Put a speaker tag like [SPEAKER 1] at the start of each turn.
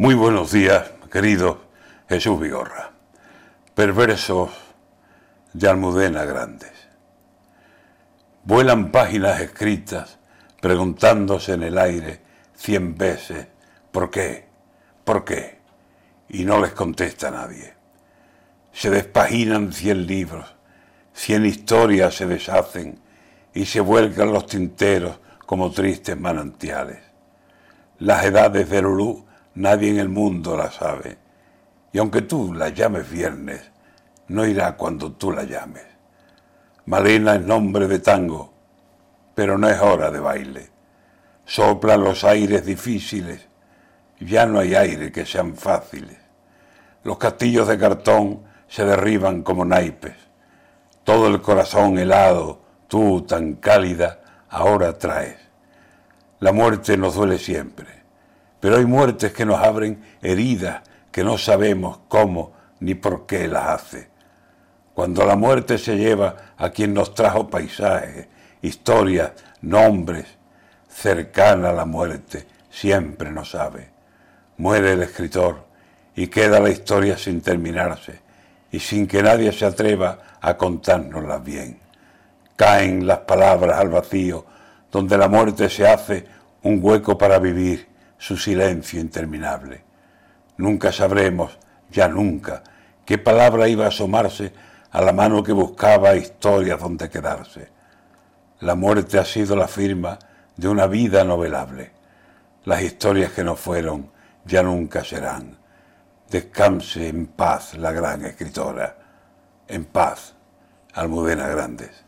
[SPEAKER 1] Muy buenos días, querido Jesús Vigorra. Perversos de Almudena Grandes. Vuelan páginas escritas preguntándose en el aire cien veces ¿por qué? ¿por qué? Y no les contesta nadie. Se despaginan cien libros, cien historias se deshacen y se vuelcan los tinteros como tristes manantiales. Las edades de Lulú nadie en el mundo la sabe. Y aunque tú la llames viernes, no irá cuando tú la llames. Malena es nombre de tango, pero no es hora de baile. Soplan los aires difíciles, ya no hay aire que sean fáciles. Los castillos de cartón se derriban como naipes. Todo el corazón helado, tú tan cálida, ahora traes. La muerte nos duele siempre pero hay muertes que nos abren heridas que no sabemos cómo ni por qué las hace. Cuando la muerte se lleva a quien nos trajo paisajes, historias, nombres, cercana a la muerte, siempre no sabe. Muere el escritor y queda la historia sin terminarse y sin que nadie se atreva a contárnosla bien. Caen las palabras al vacío, donde la muerte se hace un hueco para vivir su silencio interminable. Nunca sabremos, ya nunca, qué palabra iba a asomarse a la mano que buscaba historias donde quedarse. La muerte ha sido la firma de una vida novelable. Las historias que no fueron ya nunca serán. Descanse en paz la gran escritora. En paz, Almudena Grandes.